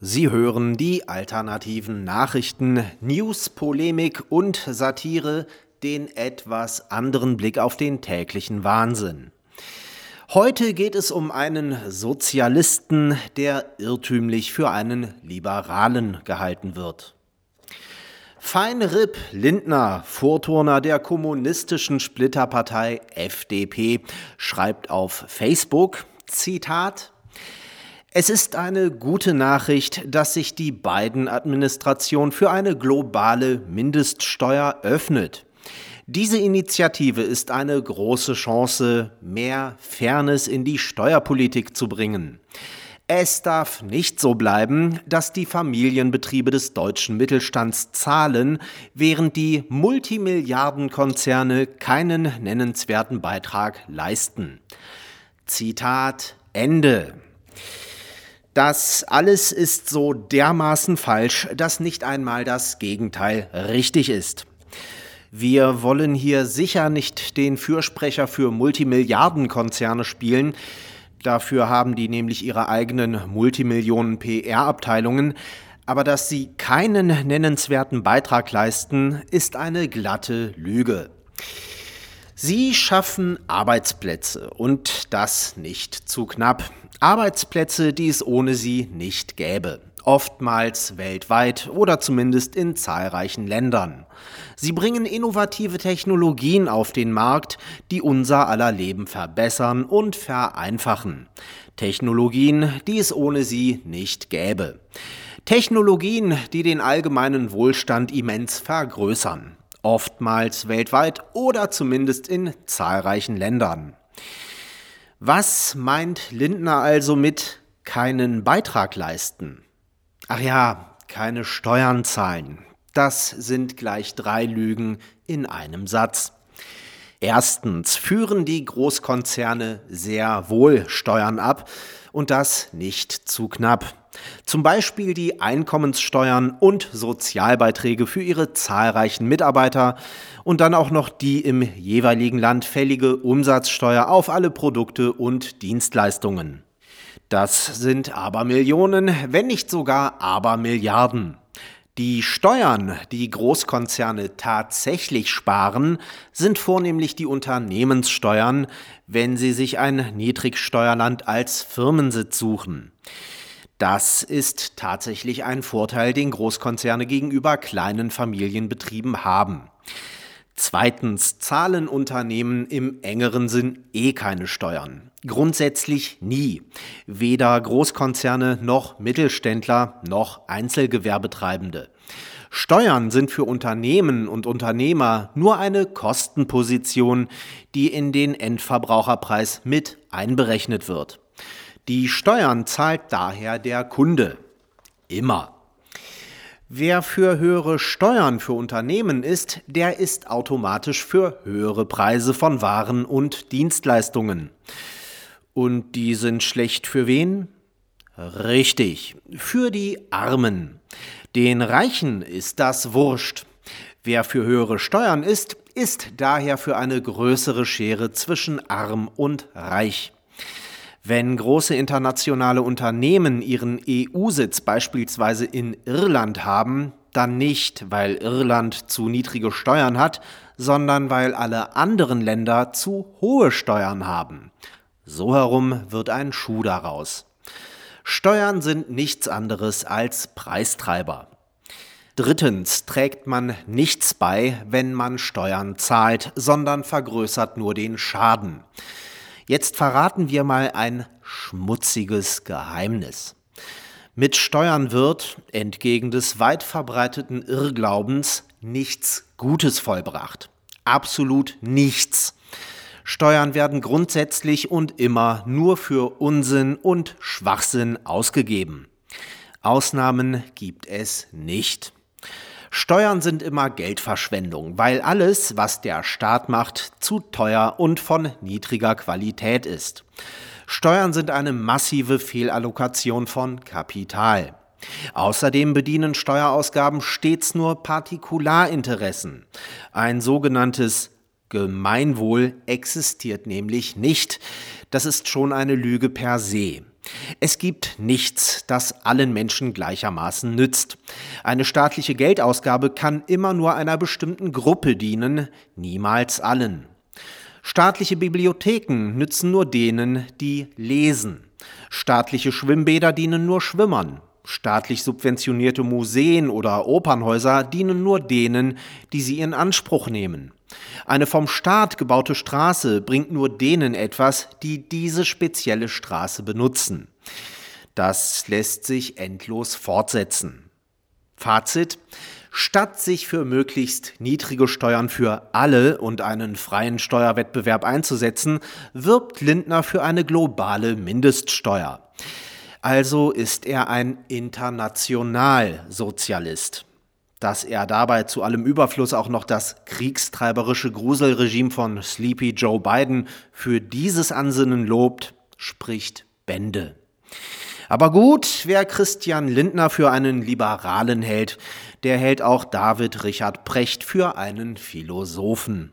Sie hören die alternativen Nachrichten, News, Polemik und Satire, den etwas anderen Blick auf den täglichen Wahnsinn. Heute geht es um einen Sozialisten, der irrtümlich für einen Liberalen gehalten wird. Feinripp Lindner, Vorturner der kommunistischen Splitterpartei FDP, schreibt auf Facebook, Zitat, es ist eine gute Nachricht, dass sich die Biden-Administration für eine globale Mindeststeuer öffnet. Diese Initiative ist eine große Chance, mehr Fairness in die Steuerpolitik zu bringen. Es darf nicht so bleiben, dass die Familienbetriebe des deutschen Mittelstands zahlen, während die Multimilliardenkonzerne keinen nennenswerten Beitrag leisten. Zitat Ende. Das alles ist so dermaßen falsch, dass nicht einmal das Gegenteil richtig ist. Wir wollen hier sicher nicht den Fürsprecher für Multimilliardenkonzerne spielen. Dafür haben die nämlich ihre eigenen Multimillionen PR-Abteilungen. Aber dass sie keinen nennenswerten Beitrag leisten, ist eine glatte Lüge. Sie schaffen Arbeitsplätze und das nicht zu knapp. Arbeitsplätze, die es ohne sie nicht gäbe. Oftmals weltweit oder zumindest in zahlreichen Ländern. Sie bringen innovative Technologien auf den Markt, die unser aller Leben verbessern und vereinfachen. Technologien, die es ohne sie nicht gäbe. Technologien, die den allgemeinen Wohlstand immens vergrößern oftmals weltweit oder zumindest in zahlreichen Ländern. Was meint Lindner also mit keinen Beitrag leisten? Ach ja, keine Steuern zahlen. Das sind gleich drei Lügen in einem Satz. Erstens führen die Großkonzerne sehr wohl Steuern ab und das nicht zu knapp. Zum Beispiel die Einkommenssteuern und Sozialbeiträge für ihre zahlreichen Mitarbeiter und dann auch noch die im jeweiligen Land fällige Umsatzsteuer auf alle Produkte und Dienstleistungen. Das sind aber Millionen, wenn nicht sogar aber Milliarden. Die Steuern, die Großkonzerne tatsächlich sparen, sind vornehmlich die Unternehmenssteuern, wenn sie sich ein Niedrigsteuerland als Firmensitz suchen. Das ist tatsächlich ein Vorteil, den Großkonzerne gegenüber kleinen Familienbetrieben haben. Zweitens zahlen Unternehmen im engeren Sinn eh keine Steuern. Grundsätzlich nie. Weder Großkonzerne noch Mittelständler noch Einzelgewerbetreibende. Steuern sind für Unternehmen und Unternehmer nur eine Kostenposition, die in den Endverbraucherpreis mit einberechnet wird. Die Steuern zahlt daher der Kunde. Immer. Wer für höhere Steuern für Unternehmen ist, der ist automatisch für höhere Preise von Waren und Dienstleistungen. Und die sind schlecht für wen? Richtig, für die Armen. Den Reichen ist das wurscht. Wer für höhere Steuern ist, ist daher für eine größere Schere zwischen arm und reich. Wenn große internationale Unternehmen ihren EU-Sitz beispielsweise in Irland haben, dann nicht, weil Irland zu niedrige Steuern hat, sondern weil alle anderen Länder zu hohe Steuern haben. So herum wird ein Schuh daraus. Steuern sind nichts anderes als Preistreiber. Drittens trägt man nichts bei, wenn man Steuern zahlt, sondern vergrößert nur den Schaden. Jetzt verraten wir mal ein schmutziges Geheimnis. Mit Steuern wird, entgegen des weit verbreiteten Irrglaubens, nichts Gutes vollbracht. Absolut nichts. Steuern werden grundsätzlich und immer nur für Unsinn und Schwachsinn ausgegeben. Ausnahmen gibt es nicht. Steuern sind immer Geldverschwendung, weil alles, was der Staat macht, zu teuer und von niedriger Qualität ist. Steuern sind eine massive Fehlallokation von Kapital. Außerdem bedienen Steuerausgaben stets nur Partikularinteressen. Ein sogenanntes Gemeinwohl existiert nämlich nicht. Das ist schon eine Lüge per se. Es gibt nichts, das allen Menschen gleichermaßen nützt. Eine staatliche Geldausgabe kann immer nur einer bestimmten Gruppe dienen, niemals allen. Staatliche Bibliotheken nützen nur denen, die lesen. Staatliche Schwimmbäder dienen nur Schwimmern. Staatlich subventionierte Museen oder Opernhäuser dienen nur denen, die sie in Anspruch nehmen. Eine vom Staat gebaute Straße bringt nur denen etwas, die diese spezielle Straße benutzen. Das lässt sich endlos fortsetzen. Fazit Statt sich für möglichst niedrige Steuern für alle und einen freien Steuerwettbewerb einzusetzen, wirbt Lindner für eine globale Mindeststeuer. Also ist er ein Internationalsozialist. Dass er dabei zu allem Überfluss auch noch das kriegstreiberische Gruselregime von Sleepy Joe Biden für dieses Ansinnen lobt, spricht Bände. Aber gut, wer Christian Lindner für einen Liberalen hält, der hält auch David Richard Precht für einen Philosophen.